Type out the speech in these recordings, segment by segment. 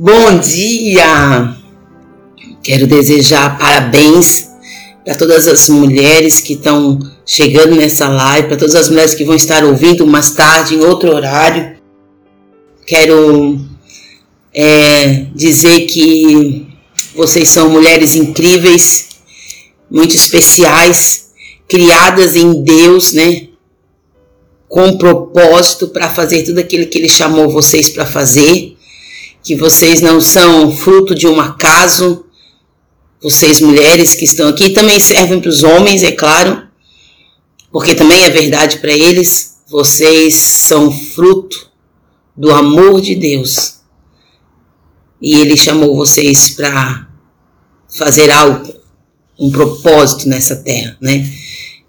Bom dia! Quero desejar parabéns para todas as mulheres que estão chegando nessa live, para todas as mulheres que vão estar ouvindo mais tarde, em outro horário. Quero é, dizer que vocês são mulheres incríveis, muito especiais, criadas em Deus, né? Com propósito para fazer tudo aquilo que Ele chamou vocês para fazer que vocês não são fruto de um acaso, vocês mulheres que estão aqui também servem para os homens, é claro, porque também é verdade para eles, vocês são fruto do amor de Deus. E Ele chamou vocês para fazer algo, um propósito nessa terra, né?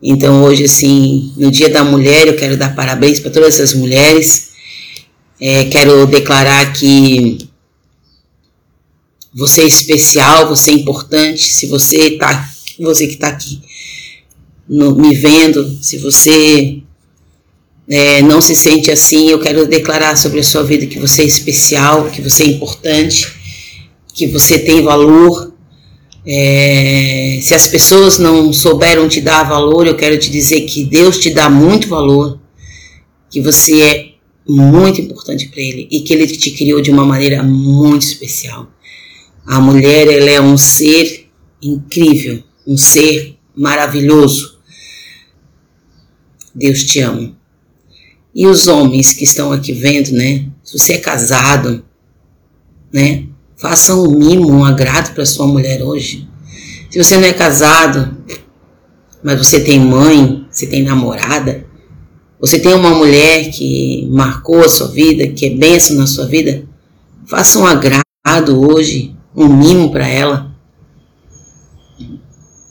Então hoje, assim, no Dia da Mulher, eu quero dar parabéns para todas essas mulheres é, quero declarar que você é especial, você é importante. Se você tá, você que está aqui no, me vendo, se você é, não se sente assim, eu quero declarar sobre a sua vida que você é especial, que você é importante, que você tem valor. É, se as pessoas não souberam te dar valor, eu quero te dizer que Deus te dá muito valor, que você é muito importante para ele e que ele te criou de uma maneira muito especial. A mulher, ela é um ser incrível, um ser maravilhoso. Deus te ama. E os homens que estão aqui vendo, né? Se você é casado, né? Faça um mimo, um agrado para sua mulher hoje. Se você não é casado, mas você tem mãe, você tem namorada, você tem uma mulher que marcou a sua vida, que é benção na sua vida? Faça um agrado hoje, um mimo para ela.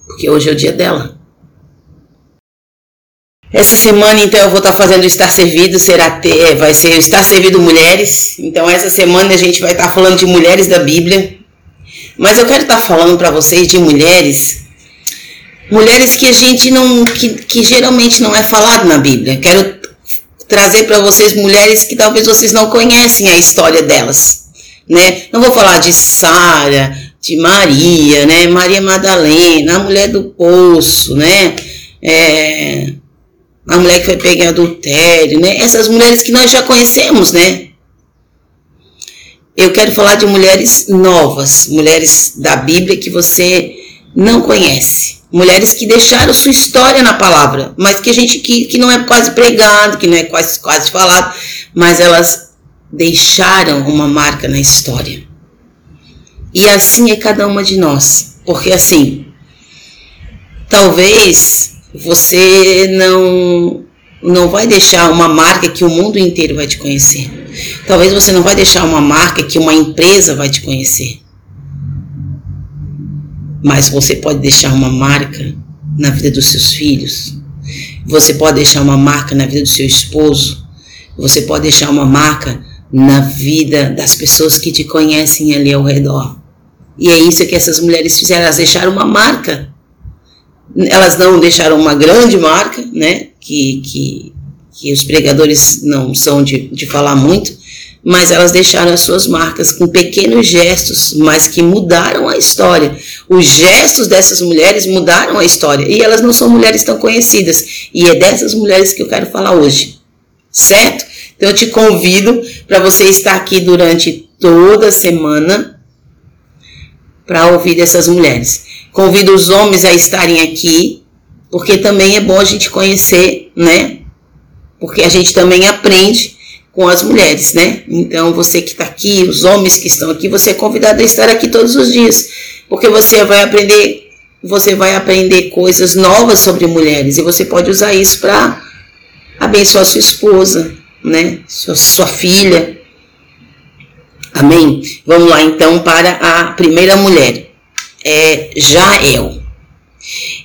Porque hoje é o dia dela. Essa semana, então, eu vou estar fazendo o Estar Servido, será ter, vai ser o Estar Servido Mulheres. Então, essa semana a gente vai estar falando de mulheres da Bíblia. Mas eu quero estar falando para vocês de mulheres mulheres que a gente não que, que geralmente não é falado na Bíblia. Quero trazer para vocês mulheres que talvez vocês não conhecem a história delas, né? Não vou falar de Sara, de Maria, né? Maria Madalena, a mulher do poço, né? É, a mulher que foi pegar em adultério, né? Essas mulheres que nós já conhecemos, né? Eu quero falar de mulheres novas, mulheres da Bíblia que você não conhece mulheres que deixaram sua história na palavra, mas que a gente que, que não é quase pregado, que não é quase, quase falado, mas elas deixaram uma marca na história. E assim é cada uma de nós, porque assim, talvez você não não vai deixar uma marca que o mundo inteiro vai te conhecer. Talvez você não vai deixar uma marca que uma empresa vai te conhecer mas você pode deixar uma marca na vida dos seus filhos. Você pode deixar uma marca na vida do seu esposo. Você pode deixar uma marca na vida das pessoas que te conhecem ali ao redor. E é isso que essas mulheres fizeram, elas deixaram uma marca. Elas não deixaram uma grande marca, né? Que, que, que os pregadores não são de, de falar muito, mas elas deixaram as suas marcas com pequenos gestos, mas que mudaram a história. Os gestos dessas mulheres mudaram a história e elas não são mulheres tão conhecidas. E é dessas mulheres que eu quero falar hoje, certo? Então eu te convido para você estar aqui durante toda a semana para ouvir dessas mulheres. Convido os homens a estarem aqui, porque também é bom a gente conhecer, né? Porque a gente também aprende com as mulheres, né? Então, você que está aqui, os homens que estão aqui, você é convidado a estar aqui todos os dias, porque você vai aprender, você vai aprender coisas novas sobre mulheres e você pode usar isso para abençoar sua esposa, né? Sua, sua filha. Amém? Vamos lá então para a primeira mulher, é Jael.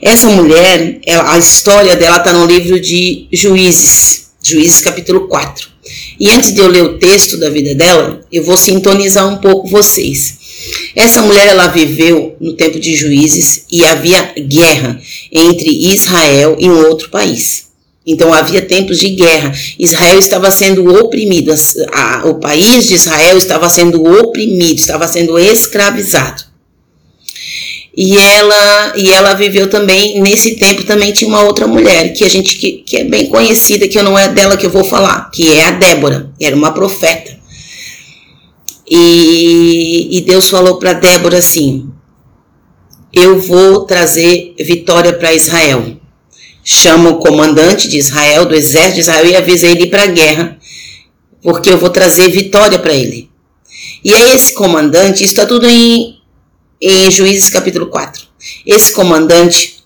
Essa mulher, ela, a história dela está no livro de Juízes, Juízes capítulo 4. E antes de eu ler o texto da vida dela, eu vou sintonizar um pouco vocês. Essa mulher ela viveu no tempo de juízes e havia guerra entre Israel e um outro país. Então havia tempos de guerra. Israel estava sendo oprimido, a, o país de Israel estava sendo oprimido, estava sendo escravizado. E ela, e ela viveu também, nesse tempo também tinha uma outra mulher, que a gente que, que é bem conhecida, que não é dela que eu vou falar, que é a Débora, era uma profeta. E, e Deus falou para Débora assim: Eu vou trazer vitória para Israel. Chama o comandante de Israel, do exército de Israel, e avisa ele para a guerra, porque eu vou trazer vitória para ele. E aí, esse comandante, isso está tudo em em Juízes capítulo 4. Esse comandante,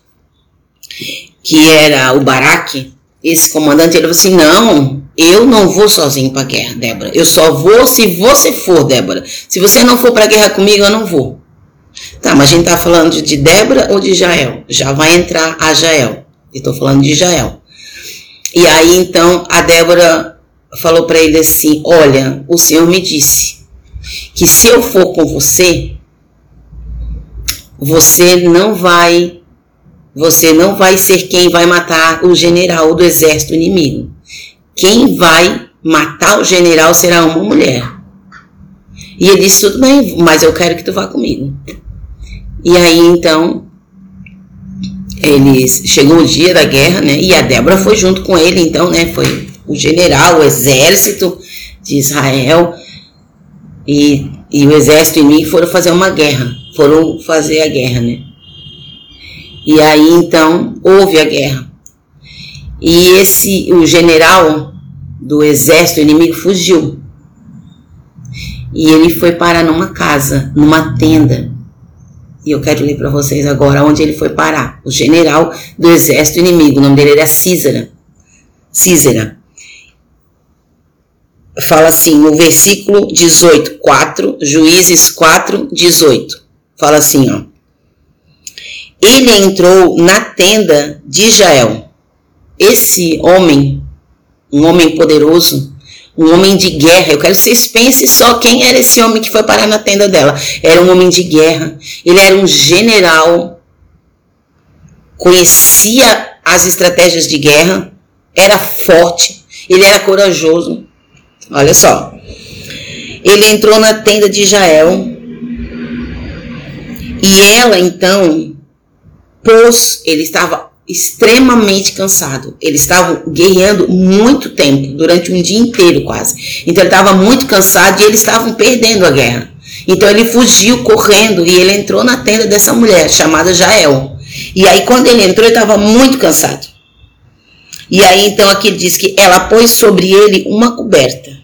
que era o Baraque, esse comandante, ele falou assim: Não, eu não vou sozinho para a guerra, Débora. Eu só vou se você for, Débora. Se você não for para a guerra comigo, eu não vou. Tá, mas a gente tá falando de Débora ou de Jael? Já vai entrar a Jael. Tô falando de Jael. E aí então a Débora falou para ele assim: Olha, o Senhor me disse que se eu for com você, você não vai você não vai ser quem vai matar o general do exército inimigo. Quem vai matar o general será uma mulher. E ele disse: Tudo bem, mas eu quero que tu vá comigo. E aí então, eles chegou o dia da guerra, né? E a Débora foi junto com ele, então, né? Foi o general, o exército de Israel e, e o exército inimigo foram fazer uma guerra foram fazer a guerra, né? E aí então houve a guerra. E esse o general do exército inimigo fugiu. E ele foi parar numa casa, numa tenda. E eu quero ler para vocês agora onde ele foi parar. O general do exército inimigo, o nome dele era Císara. Císara. Fala assim no versículo 18, 4, Juízes 4, 18 fala assim, ó. Ele entrou na tenda de Jael. Esse homem, um homem poderoso, um homem de guerra. Eu quero que vocês pensem só quem era esse homem que foi parar na tenda dela. Era um homem de guerra. Ele era um general. Conhecia as estratégias de guerra. Era forte. Ele era corajoso. Olha só. Ele entrou na tenda de Jael e ela então pôs, ele estava extremamente cansado. Eles estavam guerreando muito tempo, durante um dia inteiro quase. Então ele estava muito cansado e eles estavam perdendo a guerra. Então ele fugiu correndo e ele entrou na tenda dessa mulher chamada Jael. E aí quando ele entrou, ele estava muito cansado. E aí então aqui ele diz que ela pôs sobre ele uma coberta.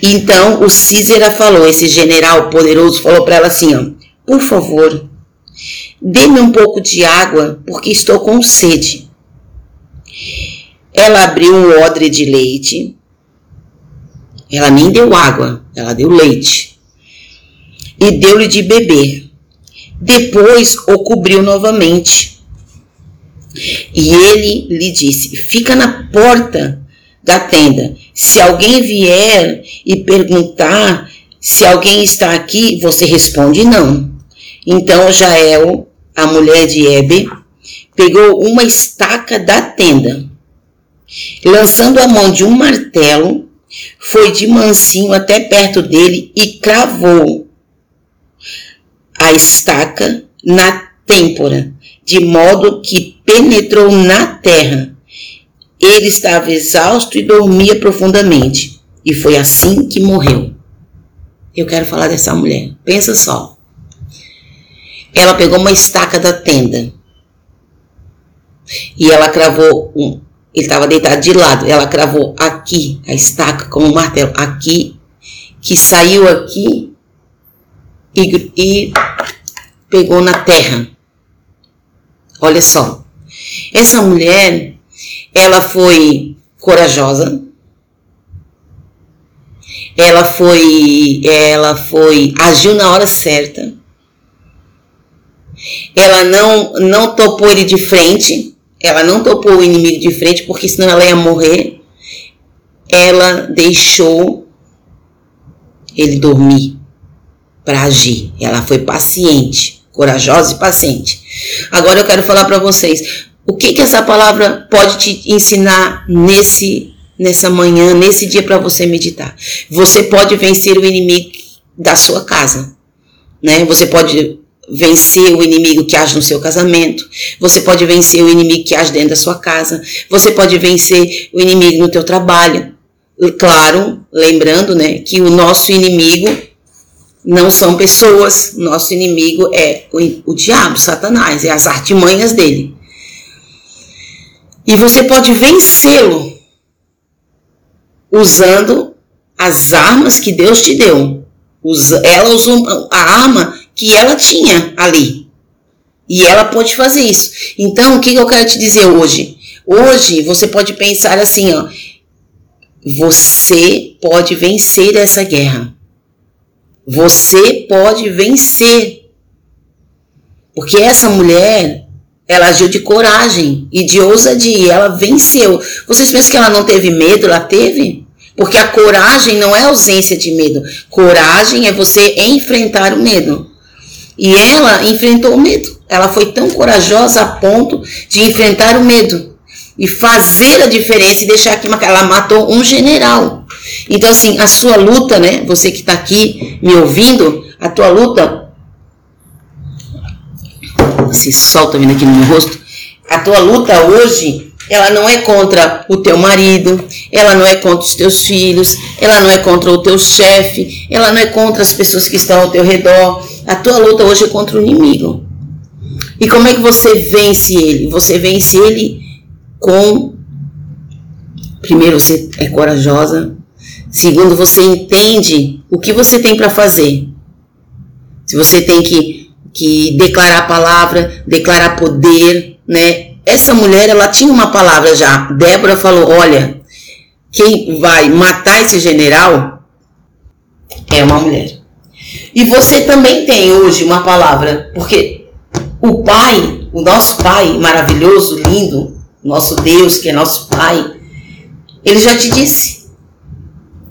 Então o Císera falou, esse general poderoso falou para ela assim, ó, por favor, dê-me um pouco de água, porque estou com sede. Ela abriu um odre de leite. Ela nem deu água, ela deu leite. E deu-lhe de beber. Depois o cobriu novamente. E ele lhe disse: Fica na porta da tenda. Se alguém vier e perguntar se alguém está aqui, você responde não. Então Jael, a mulher de Ebe, pegou uma estaca da tenda, lançando a mão de um martelo, foi de mansinho até perto dele e cravou a estaca na têmpora, de modo que penetrou na terra. Ele estava exausto e dormia profundamente, e foi assim que morreu. Eu quero falar dessa mulher. Pensa só. Ela pegou uma estaca da tenda e ela cravou um. Ele estava deitado de lado. Ela cravou aqui a estaca com o martelo aqui, que saiu aqui e, e pegou na terra. Olha só. Essa mulher, ela foi corajosa. Ela foi, ela foi, agiu na hora certa ela não, não topou ele de frente, ela não topou o inimigo de frente, porque senão ela ia morrer. Ela deixou ele dormir para agir. Ela foi paciente, corajosa e paciente. Agora eu quero falar para vocês, O que que essa palavra pode te ensinar nesse nessa manhã, nesse dia para você meditar? Você pode vencer o inimigo da sua casa, né? Você pode vencer o inimigo que age no seu casamento, você pode vencer o inimigo que age dentro da sua casa, você pode vencer o inimigo no teu trabalho. Claro, lembrando, né, que o nosso inimigo não são pessoas, nosso inimigo é o, o diabo, Satanás, é as artimanhas dele. E você pode vencê-lo usando as armas que Deus te deu. Ela usou a arma que ela tinha ali. E ela pode fazer isso. Então, o que eu quero te dizer hoje? Hoje você pode pensar assim, ó. Você pode vencer essa guerra. Você pode vencer. Porque essa mulher, ela agiu de coragem e de ousadia, ela venceu. Vocês pensam que ela não teve medo? Ela teve? Porque a coragem não é ausência de medo. Coragem é você enfrentar o medo. E ela enfrentou o medo. Ela foi tão corajosa a ponto de enfrentar o medo e fazer a diferença e deixar que ela matou um general. Então, assim, a sua luta, né? Você que está aqui me ouvindo, a tua luta. Esse sol tá vindo aqui no meu rosto. A tua luta hoje, ela não é contra o teu marido, ela não é contra os teus filhos, ela não é contra o teu chefe, ela não é contra as pessoas que estão ao teu redor. A tua luta hoje é contra o inimigo. E como é que você vence ele? Você vence ele com. Primeiro, você é corajosa, Segundo, você entende o que você tem para fazer. Se você tem que, que declarar a palavra, declarar poder, né? Essa mulher, ela tinha uma palavra já. Débora falou: olha, quem vai matar esse general é uma mulher. E você também tem hoje uma palavra, porque o Pai, o nosso Pai maravilhoso, lindo, nosso Deus, que é nosso Pai, ele já te disse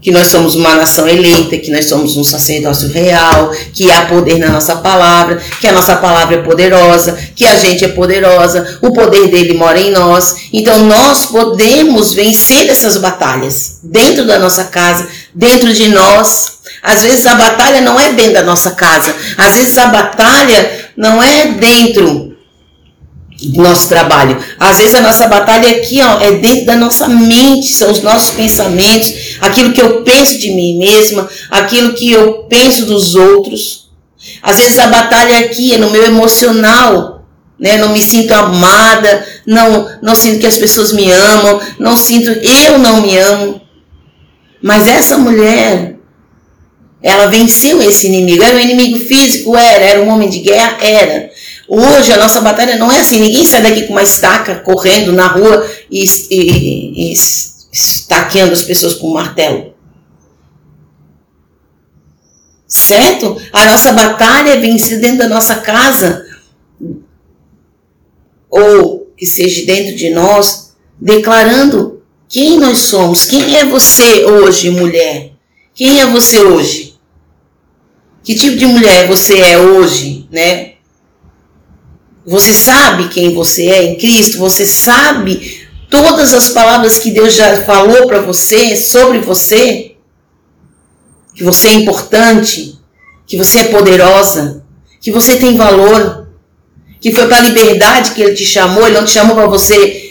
que nós somos uma nação eleita, que nós somos um sacerdócio real, que há poder na nossa palavra, que a nossa palavra é poderosa, que a gente é poderosa, o poder dele mora em nós. Então nós podemos vencer essas batalhas dentro da nossa casa, dentro de nós. Às vezes a batalha não é dentro da nossa casa, às vezes a batalha não é dentro nosso trabalho. Às vezes a nossa batalha aqui ó, é dentro da nossa mente, são os nossos pensamentos, aquilo que eu penso de mim mesma, aquilo que eu penso dos outros. Às vezes a batalha aqui é no meu emocional, né? Não me sinto amada, não não sinto que as pessoas me amam, não sinto eu não me amo. Mas essa mulher, ela venceu esse inimigo. Era um inimigo físico? Era. Era um homem de guerra? Era. Hoje a nossa batalha não é assim, ninguém sai daqui com uma estaca correndo na rua e, e, e estaqueando as pessoas com um martelo. Certo? A nossa batalha é vencida dentro da nossa casa, ou que seja dentro de nós, declarando quem nós somos. Quem é você hoje, mulher? Quem é você hoje? Que tipo de mulher você é hoje, né? Você sabe quem você é em Cristo? Você sabe todas as palavras que Deus já falou para você sobre você? Que você é importante, que você é poderosa, que você tem valor, que foi para a liberdade que Ele te chamou, Ele não te chamou para você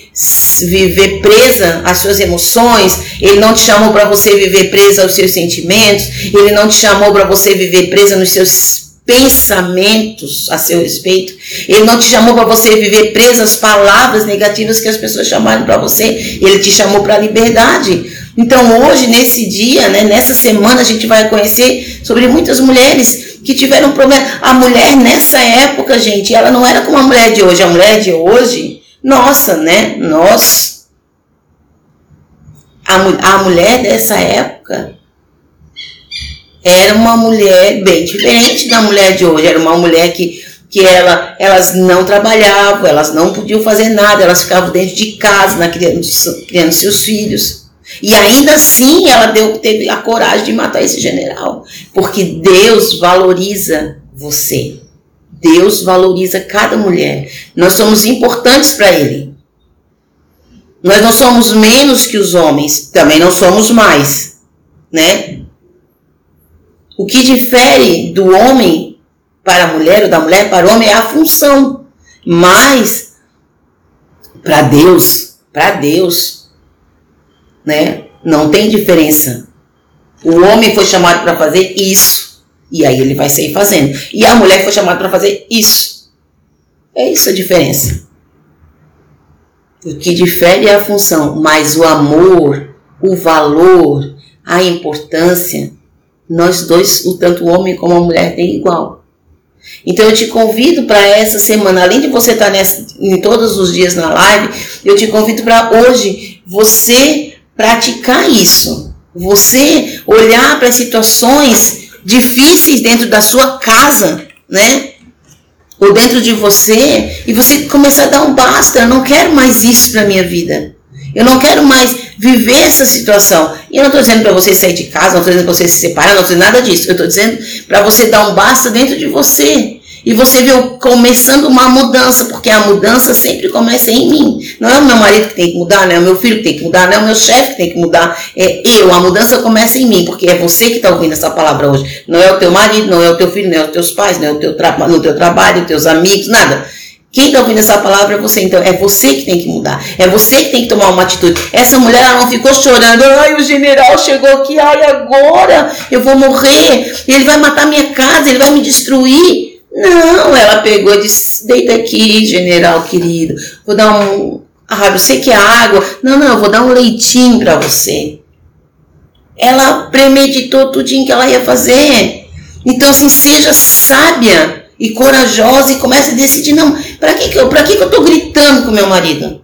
viver presa às suas emoções, ele não te chamou para você viver presa aos seus sentimentos, ele não te chamou para você viver presa nos seus pensamentos a seu respeito. Ele não te chamou para você viver preso às palavras negativas que as pessoas chamaram para você. Ele te chamou para a liberdade. Então hoje, nesse dia, né, nessa semana, a gente vai conhecer sobre muitas mulheres que tiveram problema. A mulher nessa época, gente, ela não era como a mulher de hoje. A mulher de hoje, nossa, né? Nós. A, a mulher dessa época era uma mulher bem diferente da mulher de hoje. Era uma mulher que, que ela, elas não trabalhavam, elas não podiam fazer nada, elas ficavam dentro de casa, na, criando, criando seus filhos. E ainda assim ela deu, teve a coragem de matar esse general. Porque Deus valoriza você. Deus valoriza cada mulher. Nós somos importantes para Ele. Nós não somos menos que os homens, também não somos mais, né? O que difere do homem para a mulher ou da mulher para o homem é a função. Mas para Deus, para Deus, né? Não tem diferença. O homem foi chamado para fazer isso. E aí ele vai sair fazendo. E a mulher foi chamada para fazer isso. É isso a diferença. O que difere é a função, mas o amor, o valor, a importância, nós dois, o tanto o homem como a mulher, tem igual. Então eu te convido para essa semana, além de você estar nessa, em todos os dias na live, eu te convido para hoje você praticar isso. Você olhar para situações difíceis dentro da sua casa, né? Ou dentro de você e você começar a dar um basta. Eu não quero mais isso para minha vida. Eu não quero mais viver essa situação. E eu não estou dizendo para você sair de casa, não estou dizendo para você se separar, não estou dizendo nada disso. Eu estou dizendo para você dar um basta dentro de você. E você viu começando uma mudança, porque a mudança sempre começa em mim. Não é o meu marido que tem que mudar, não é o meu filho que tem que mudar, não é o meu chefe que tem que mudar. É eu. A mudança começa em mim, porque é você que está ouvindo essa palavra hoje. Não é o teu marido, não é o teu filho, não é os teus pais, não é o teu no teu trabalho, os teus amigos, nada. Quem está ouvindo essa palavra é você, então é você que tem que mudar, é você que tem que tomar uma atitude. Essa mulher ela não ficou chorando, ai, o general chegou aqui, ai, agora eu vou morrer, ele vai matar minha casa, ele vai me destruir. Não, ela pegou e disse: deita aqui, general querido, vou dar um. Ah, você quer água? Não, não, vou dar um leitinho para você. Ela premeditou tudinho que ela ia fazer. Então, assim, seja sábia e corajosa e comece a decidir, não, para que, que, eu, que, que eu estou gritando com meu marido?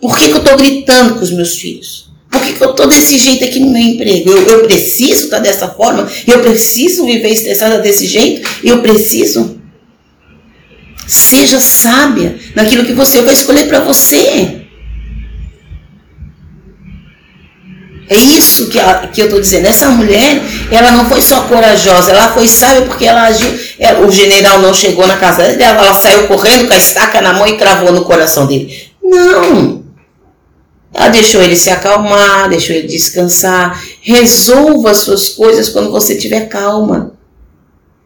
Por que, que eu estou gritando com os meus filhos? Por que, que eu estou desse jeito aqui no meu emprego? Eu, eu preciso estar tá dessa forma? Eu preciso viver estressada desse jeito? Eu preciso? Seja sábia naquilo que você vai escolher para você. É isso que, que eu estou dizendo. Essa mulher, ela não foi só corajosa, ela foi sábia porque ela agiu. Ela, é, o general não chegou na casa dela, ela saiu correndo com a estaca na mão e cravou no coração dele. Não! Ela deixou ele se acalmar, deixou ele descansar. Resolva as suas coisas quando você estiver calma.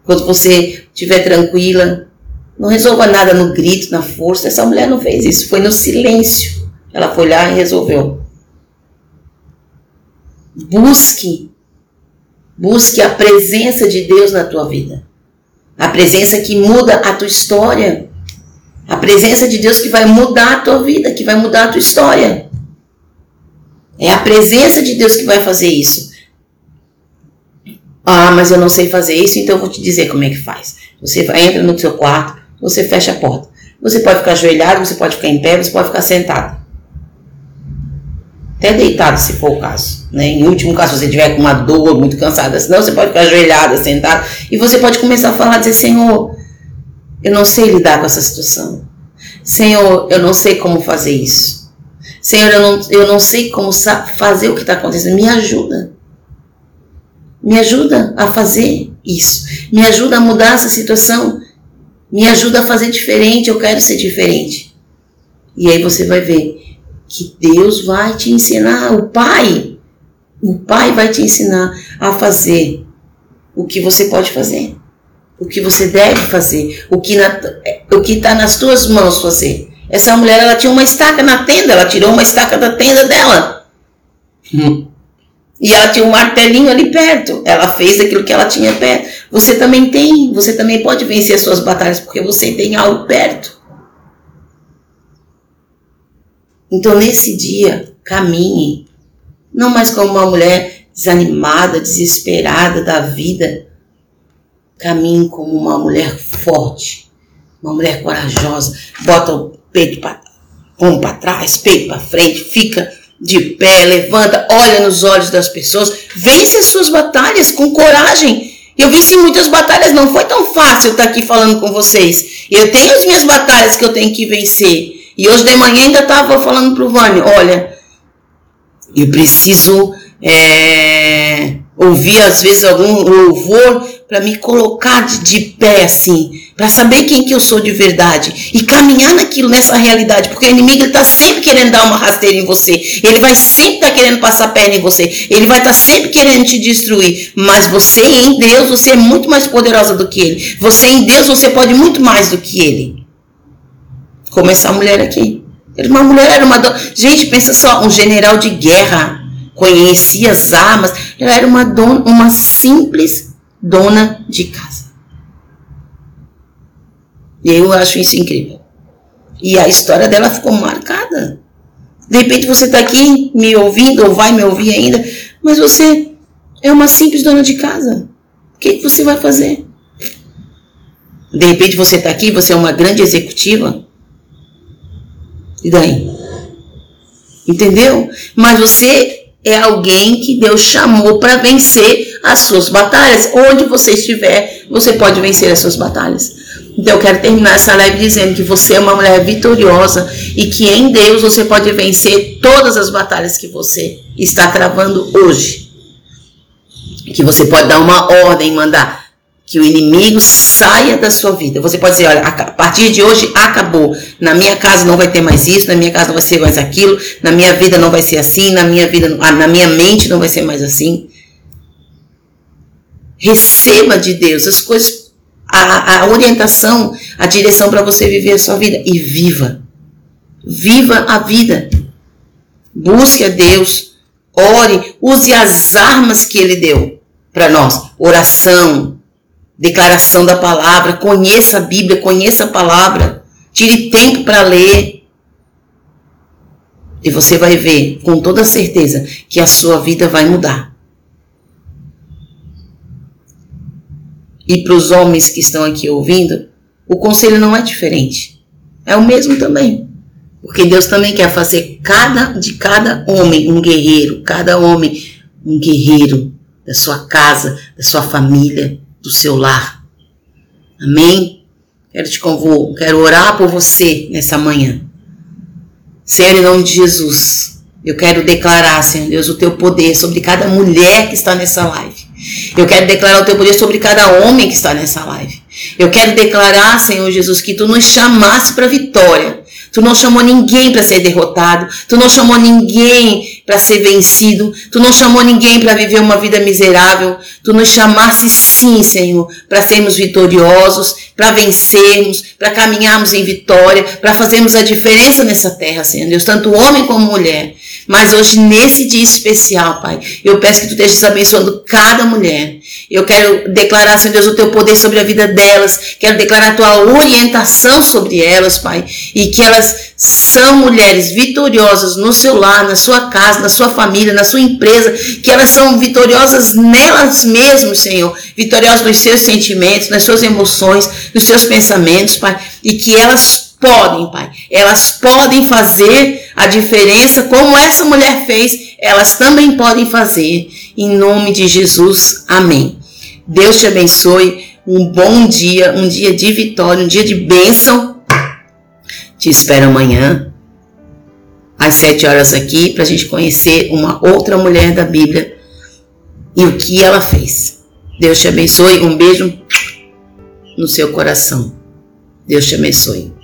Quando você estiver tranquila. Não resolva nada no grito, na força. Essa mulher não fez isso, foi no silêncio. Ela foi lá e resolveu. Busque, busque a presença de Deus na tua vida. A presença que muda a tua história. A presença de Deus que vai mudar a tua vida, que vai mudar a tua história. É a presença de Deus que vai fazer isso. Ah, mas eu não sei fazer isso, então eu vou te dizer como é que faz. Você entra no seu quarto, você fecha a porta. Você pode ficar ajoelhado, você pode ficar em pé, você pode ficar sentado até deitado, se for o caso. Né? Em último caso, se você tiver com uma dor muito cansada, senão você pode ficar ajoelhada, sentado, e você pode começar a falar, dizer, Senhor, eu não sei lidar com essa situação. Senhor, eu não sei como fazer isso. Senhor, eu não, eu não sei como fazer o que está acontecendo. Me ajuda. Me ajuda a fazer isso. Me ajuda a mudar essa situação. Me ajuda a fazer diferente. Eu quero ser diferente. E aí você vai ver que Deus vai te ensinar, o Pai, o Pai vai te ensinar a fazer o que você pode fazer, o que você deve fazer, o que está nas tuas mãos fazer. Essa mulher ela tinha uma estaca na tenda, ela tirou uma estaca da tenda dela. Hum. E ela tinha um martelinho ali perto. Ela fez aquilo que ela tinha perto. Você também tem, você também pode vencer as suas batalhas porque você tem algo perto. Então, nesse dia, caminhe, não mais como uma mulher desanimada, desesperada da vida. Caminhe como uma mulher forte, uma mulher corajosa. Bota o peito para para trás, peito para frente, fica de pé, levanta, olha nos olhos das pessoas, vence as suas batalhas com coragem. Eu venci muitas batalhas, não foi tão fácil estar aqui falando com vocês. Eu tenho as minhas batalhas que eu tenho que vencer. E hoje de manhã ainda estava falando para o Vânia, olha, eu preciso é, ouvir às vezes algum louvor para me colocar de, de pé assim, para saber quem que eu sou de verdade e caminhar naquilo, nessa realidade, porque o inimigo está sempre querendo dar uma rasteira em você, ele vai sempre estar tá querendo passar perna em você, ele vai estar tá sempre querendo te destruir, mas você em Deus, você é muito mais poderosa do que ele, você em Deus, você pode muito mais do que ele. Como essa mulher aqui. Uma mulher, era uma. Gente, pensa só, um general de guerra conhecia as armas, ela era uma, dona, uma simples dona de casa. E eu acho isso incrível. E a história dela ficou marcada. De repente você está aqui me ouvindo, ou vai me ouvir ainda, mas você é uma simples dona de casa. O que, você vai fazer? De repente você está aqui, você é uma grande executiva. E daí? Entendeu? Mas você é alguém que Deus chamou para vencer as suas batalhas. Onde você estiver, você pode vencer as suas batalhas. Então eu quero terminar essa live dizendo que você é uma mulher vitoriosa e que em Deus você pode vencer todas as batalhas que você está travando hoje. Que você pode dar uma ordem, mandar que o inimigo saia da sua vida. Você pode dizer, olha, a partir de hoje acabou. Na minha casa não vai ter mais isso, na minha casa não vai ser mais aquilo, na minha vida não vai ser assim, na minha vida, ah, na minha mente não vai ser mais assim. Receba de Deus as coisas, a, a orientação, a direção para você viver a sua vida e viva. Viva a vida. Busque a Deus, ore, use as armas que Ele deu para nós: oração, declaração da palavra, conheça a Bíblia, conheça a palavra, tire tempo para ler. E você vai ver com toda certeza que a sua vida vai mudar. E para os homens que estão aqui ouvindo, o conselho não é diferente. É o mesmo também. Porque Deus também quer fazer cada de cada homem um guerreiro, cada homem um guerreiro da sua casa, da sua família, do seu lar. Amém? Quero te convocar, quero orar por você nessa manhã. Senhor, em nome de Jesus, eu quero declarar, Senhor Deus, o teu poder sobre cada mulher que está nessa live. Eu quero declarar o teu poder sobre cada homem que está nessa live. Eu quero declarar, Senhor Jesus, que tu nos chamasse para vitória. Tu não chamou ninguém para ser derrotado. Tu não chamou ninguém para ser vencido. Tu não chamou ninguém para viver uma vida miserável. Tu nos chamasse sim, Senhor, para sermos vitoriosos, para vencermos, para caminharmos em vitória, para fazermos a diferença nessa terra, Senhor Deus, tanto homem como mulher. Mas hoje, nesse dia especial, Pai, eu peço que tu estejas abençoando cada mulher. Eu quero declarar, Senhor Deus, o teu poder sobre a vida delas. Quero declarar a tua orientação sobre elas, Pai. E que elas são mulheres vitoriosas no seu lar, na sua casa, na sua família, na sua empresa. Que elas são vitoriosas nelas mesmas, Senhor. Vitoriosas nos seus sentimentos, nas suas emoções, nos seus pensamentos, Pai. E que elas Podem, Pai. Elas podem fazer a diferença como essa mulher fez, elas também podem fazer. Em nome de Jesus. Amém. Deus te abençoe. Um bom dia, um dia de vitória, um dia de bênção. Te espero amanhã, às sete horas aqui, para a gente conhecer uma outra mulher da Bíblia e o que ela fez. Deus te abençoe. Um beijo no seu coração. Deus te abençoe.